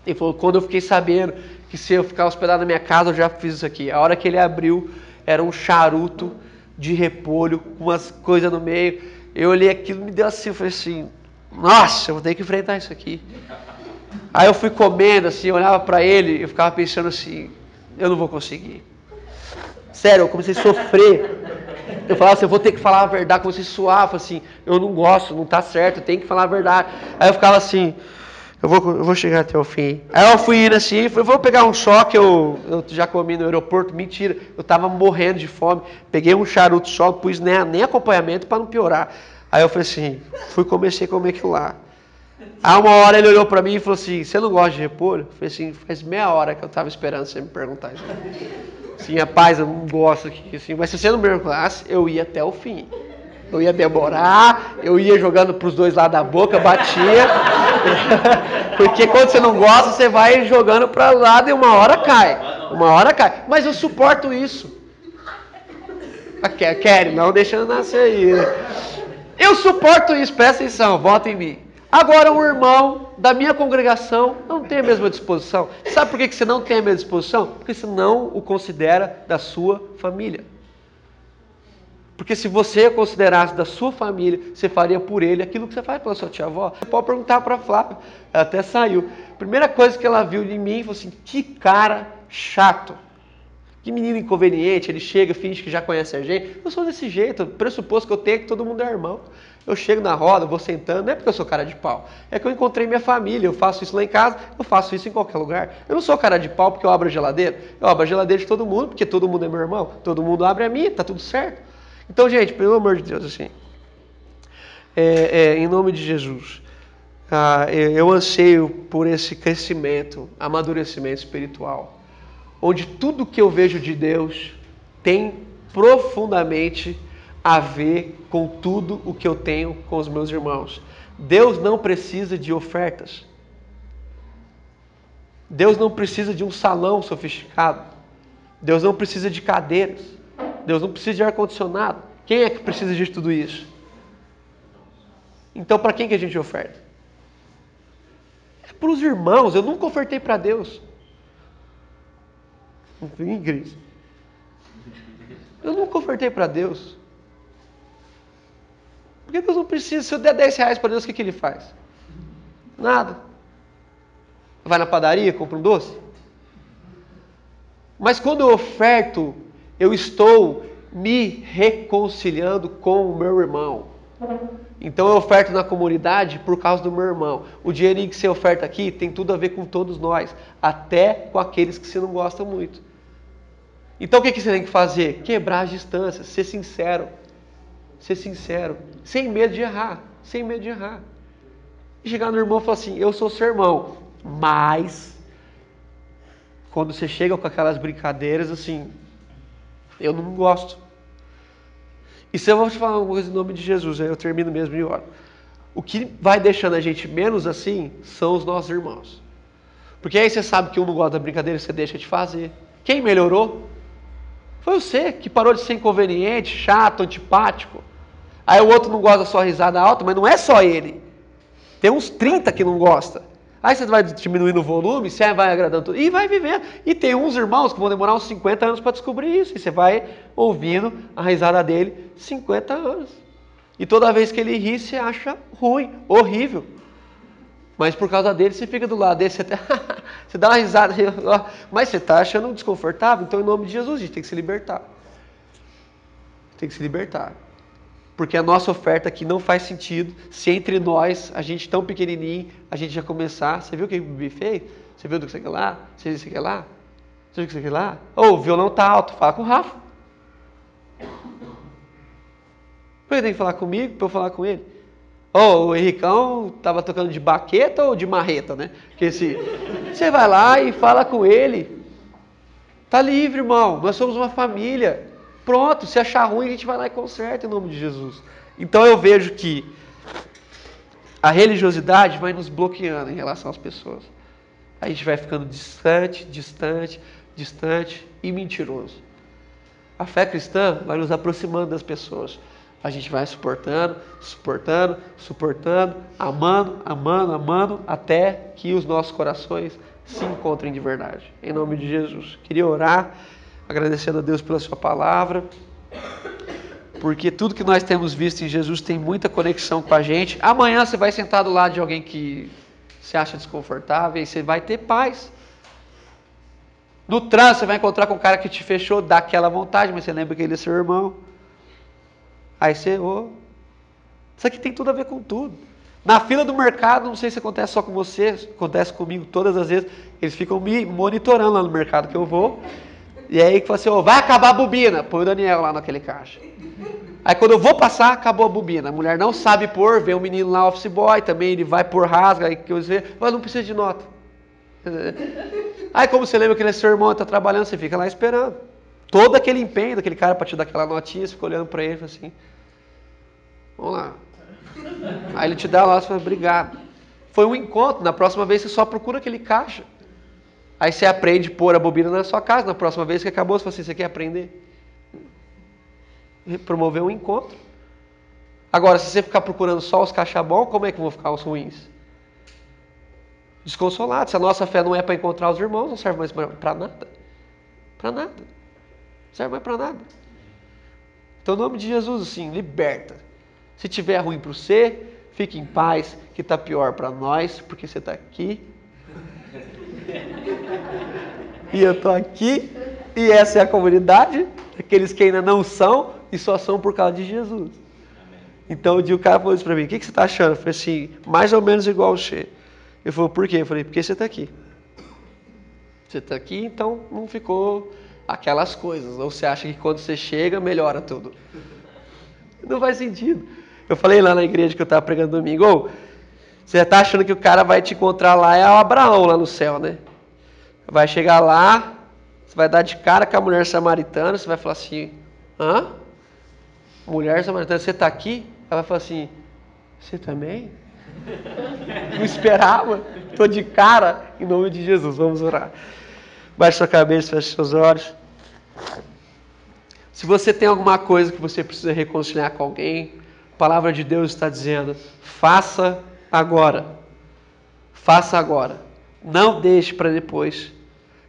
Ele falou: quando eu fiquei sabendo que se eu ficar hospedado na minha casa, eu já fiz isso aqui. A hora que ele abriu, era um charuto de repolho, com umas coisas no meio. Eu olhei aquilo, me deu assim, eu falei assim, nossa, eu vou ter que enfrentar isso aqui. Aí eu fui comendo assim, olhava para ele, eu ficava pensando assim, eu não vou conseguir. Sério, eu comecei a sofrer. Eu falava assim, eu vou ter que falar a verdade, comecei a suar, assim, eu não gosto, não tá certo, eu tenho que falar a verdade. Aí eu ficava assim, eu vou, eu vou chegar até o fim. Aí eu fui indo assim, falei, vou pegar um só que eu, eu já comi no aeroporto. Mentira, eu tava morrendo de fome. Peguei um charuto só, pus nem, nem acompanhamento para não piorar. Aí eu falei assim, fui comecei a comer aquilo lá. Aí uma hora ele olhou para mim e falou assim, você não gosta de repolho? Eu falei assim, faz meia hora que eu tava esperando você me perguntar isso. Assim, rapaz, eu não gosto aqui, assim, mas se você não me perguntasse, eu ia até o fim. Eu ia demorar, eu ia jogando para os dois lados da boca, batia. Porque quando você não gosta, você vai jogando para lado e uma hora cai. Uma hora cai. Mas eu suporto isso. Quer, não deixando nascer aí. Eu suporto isso, presta atenção, vota em mim. Agora, um irmão da minha congregação não tem a mesma disposição. Sabe por que você não tem a mesma disposição? Porque você não o considera da sua família. Porque se você considerasse da sua família, você faria por ele aquilo que você faz pela sua tia-avó. Você pode perguntar para a Flávia, ela até saiu. Primeira coisa que ela viu de mim, foi assim, que cara chato. Que menino inconveniente, ele chega, finge que já conhece a gente. Eu sou desse jeito, pressuposto que eu tenho que todo mundo é irmão. Eu chego na roda, vou sentando, não é porque eu sou cara de pau. É que eu encontrei minha família, eu faço isso lá em casa, eu faço isso em qualquer lugar. Eu não sou cara de pau porque eu abro a geladeira. Eu abro a geladeira de todo mundo, porque todo mundo é meu irmão. Todo mundo abre a minha, tá tudo certo. Então, gente, pelo amor de Deus, assim, é, é, em nome de Jesus, ah, eu anseio por esse crescimento, amadurecimento espiritual, onde tudo que eu vejo de Deus tem profundamente a ver com tudo o que eu tenho com os meus irmãos. Deus não precisa de ofertas. Deus não precisa de um salão sofisticado. Deus não precisa de cadeiras. Deus não precisa de ar-condicionado. Quem é que precisa de tudo isso? Então, para quem que a gente oferta? É para os irmãos. Eu nunca ofertei para Deus. Não vim igreja. Eu não convertei para Deus. Porque Deus não precisa. Se eu der 10 reais para Deus, o que, que ele faz? Nada. Vai na padaria, compra um doce? Mas quando eu oferto, eu estou me reconciliando com o meu irmão. Então eu oferto na comunidade por causa do meu irmão. O dinheirinho que você oferta aqui tem tudo a ver com todos nós, até com aqueles que você não gosta muito. Então o que, você tem que fazer? Quebrar as distâncias, ser sincero. Ser sincero, sem medo de errar, sem medo de errar. E chegar no irmão e falar assim: Eu sou seu irmão, mas quando você chega com aquelas brincadeiras assim, eu não gosto. E se eu vou te falar uma coisa em nome de Jesus, aí eu termino mesmo e oro. O que vai deixando a gente menos assim são os nossos irmãos. Porque aí você sabe que um não gosta da brincadeira, você deixa de fazer. Quem melhorou? Foi você que parou de ser inconveniente, chato, antipático. Aí o outro não gosta da sua risada alta, mas não é só ele. Tem uns 30 que não gosta. Aí você vai diminuindo o volume, você vai agradando tudo, e vai vivendo. E tem uns irmãos que vão demorar uns 50 anos para descobrir isso. E você vai ouvindo a risada dele 50 anos. E toda vez que ele ri, você acha ruim, horrível. Mas por causa dele, você fica do lado dele, você, até, você dá uma risada, mas você está achando desconfortável. Então, em nome de Jesus, a gente tem que se libertar. Tem que se libertar. Porque a nossa oferta aqui não faz sentido se entre nós, a gente tão pequenininho, a gente já começar. Você viu o que o Bibi fez? Você viu do que você quer lá? Você viu o que você quer lá? Você viu o que você quer lá? Ô, oh, o violão tá alto, fala com o Rafa. Que tem que falar comigo para eu falar com ele? Ô, oh, o Henricão tava tocando de baqueta ou de marreta, né? Porque se você vai lá e fala com ele, tá livre, irmão. Nós somos uma família. Pronto, se achar ruim, a gente vai lá e conserta em nome de Jesus. Então eu vejo que a religiosidade vai nos bloqueando em relação às pessoas. A gente vai ficando distante, distante, distante e mentiroso. A fé cristã vai nos aproximando das pessoas. A gente vai suportando, suportando, suportando, amando, amando, amando, até que os nossos corações se encontrem de verdade. Em nome de Jesus. Queria orar agradecendo a Deus pela Sua palavra, porque tudo que nós temos visto em Jesus tem muita conexão com a gente. Amanhã você vai sentar do lado de alguém que se acha desconfortável e você vai ter paz. No trânsito você vai encontrar com um cara que te fechou, dá aquela vontade, mas você lembra que ele é seu irmão. Aí você, oh, isso aqui tem tudo a ver com tudo. Na fila do mercado, não sei se acontece só com você, acontece comigo todas as vezes, eles ficam me monitorando lá no mercado que eu vou. E aí que assim, oh, vai acabar a bobina. Põe o Daniel lá naquele caixa. Aí quando eu vou passar, acabou a bobina. A mulher não sabe pôr, vê um menino lá, office boy, também ele vai pôr rasga, aí que eu sei, mas não precisa de nota. Aí como você lembra que ele é seu irmão, está trabalhando, você fica lá esperando. Todo aquele empenho daquele cara para te dar aquela notinha, você fica olhando para ele assim, vamos lá. Aí ele te dá lá, você fala, obrigado. Foi um encontro, na próxima vez você só procura aquele caixa. Aí você aprende a pôr a bobina na sua casa. Na próxima vez que acabou, você fala assim, você quer aprender? Promover um encontro. Agora, se você ficar procurando só os caixa como é que vão ficar os ruins? Desconsolados. Se a nossa fé não é para encontrar os irmãos, não serve mais para nada. Para nada. Não serve mais para nada. Então, em nome de Jesus, assim, liberta. Se tiver ruim para você, fique em paz, que está pior para nós, porque você está aqui e eu estou aqui, e essa é a comunidade, aqueles que ainda não são e só são por causa de Jesus. Então o cara falou isso para mim, o que, que você está achando? Eu falei assim, mais ou menos igual o Che. Ele falou, por quê? Eu falei, porque você está aqui. Você está aqui, então não ficou aquelas coisas. Ou você acha que quando você chega, melhora tudo. Não faz sentido. Eu falei lá na igreja que eu estava pregando domingo, oh, você está achando que o cara vai te encontrar lá, é o Abraão lá no céu, né? Vai chegar lá, você vai dar de cara com a mulher samaritana, você vai falar assim, hã? Mulher samaritana, você está aqui? Ela vai falar assim, você também? Não esperava, estou de cara, em nome de Jesus, vamos orar. Baixe sua cabeça, feche seus olhos. Se você tem alguma coisa que você precisa reconciliar com alguém, a palavra de Deus está dizendo, faça agora. Faça agora. Não deixe para depois.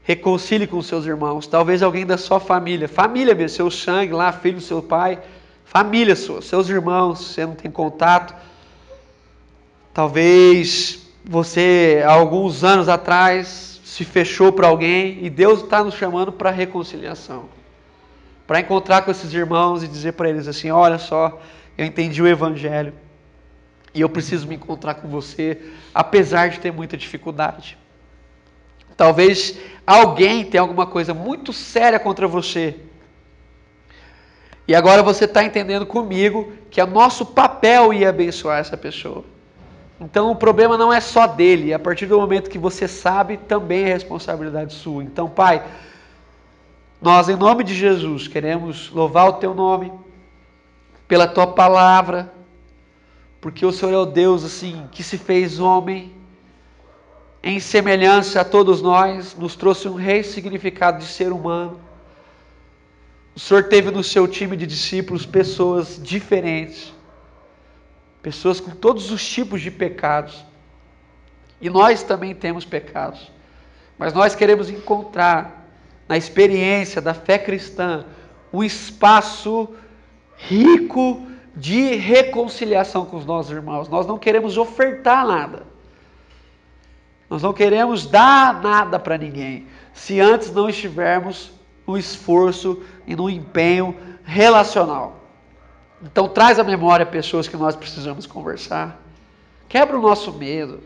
Reconcilie com seus irmãos. Talvez alguém da sua família, família mesmo, seu sangue lá, filho do seu pai, família sua, seus irmãos, você não tem contato. Talvez você, há alguns anos atrás, se fechou para alguém e Deus está nos chamando para reconciliação. Para encontrar com esses irmãos e dizer para eles assim: olha só, eu entendi o Evangelho e eu preciso me encontrar com você, apesar de ter muita dificuldade. Talvez alguém tenha alguma coisa muito séria contra você. E agora você está entendendo comigo que é nosso papel ir abençoar essa pessoa. Então o problema não é só dele, a partir do momento que você sabe, também é responsabilidade sua. Então, Pai, nós, em nome de Jesus, queremos louvar o Teu nome, pela Tua palavra, porque o Senhor é o Deus assim que se fez homem em semelhança a todos nós, nos trouxe um rei significado de ser humano. O Senhor teve no seu time de discípulos pessoas diferentes, pessoas com todos os tipos de pecados. E nós também temos pecados, mas nós queremos encontrar na experiência da fé cristã um espaço rico de reconciliação com os nossos irmãos. Nós não queremos ofertar nada. Nós não queremos dar nada para ninguém, se antes não estivermos no esforço e no empenho relacional. Então traz à memória pessoas que nós precisamos conversar. Quebra o nosso medo.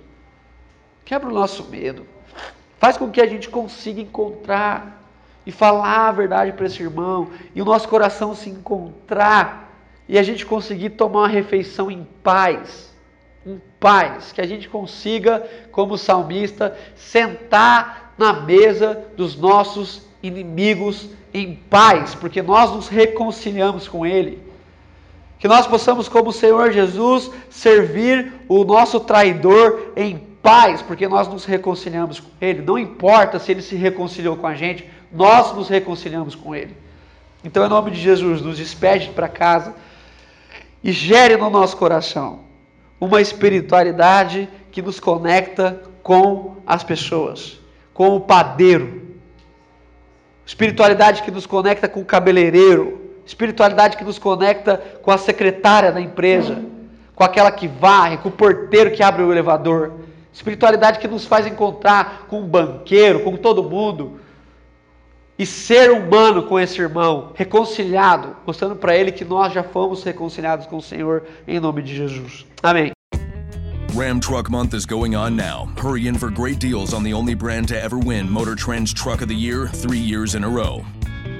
Quebra o nosso medo. Faz com que a gente consiga encontrar e falar a verdade para esse irmão e o nosso coração se encontrar e a gente conseguir tomar uma refeição em paz em paz, que a gente consiga, como salmista, sentar na mesa dos nossos inimigos em paz, porque nós nos reconciliamos com Ele. Que nós possamos, como Senhor Jesus, servir o nosso traidor em paz, porque nós nos reconciliamos com Ele. Não importa se Ele se reconciliou com a gente, nós nos reconciliamos com Ele. Então, em nome de Jesus, nos despede para casa e gere no nosso coração uma espiritualidade que nos conecta com as pessoas, com o padeiro. Espiritualidade que nos conecta com o cabeleireiro, espiritualidade que nos conecta com a secretária da empresa, com aquela que varre, com o porteiro que abre o elevador. Espiritualidade que nos faz encontrar com o banqueiro, com todo mundo, e ser humano com esse irmão, reconciliado, mostrando para ele que nós já fomos reconciliados com o Senhor em nome de Jesus. Amém. Ram Truck Month is going on now. Hurry in for great deals on the only brand to ever win Motor Trend's Truck of the Year three years in a row.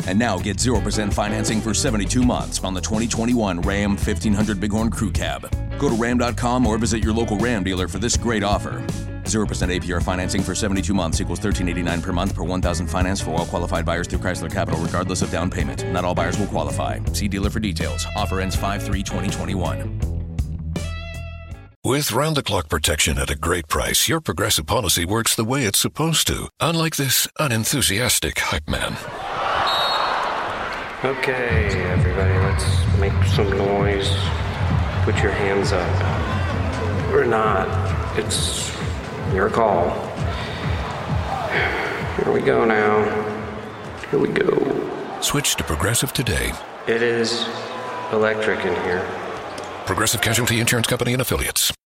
And now get 0% financing for 72 months on the 2021 Ram 1500 Bighorn Crew Cab. Go to ram.com or visit your local Ram dealer for this great offer. 0% APR financing for 72 months equals 1389 per month per 1000 finance for all qualified buyers through Chrysler Capital regardless of down payment. Not all buyers will qualify. See dealer for details. Offer ends 5-3-2021. With round the clock protection at a great price, your progressive policy works the way it's supposed to, unlike this unenthusiastic hype man. Okay, everybody, let's make some noise. Put your hands up. Or not. It's your call. Here we go now. Here we go. Switch to Progressive today. It is electric in here. Progressive Casualty Insurance Company and Affiliates.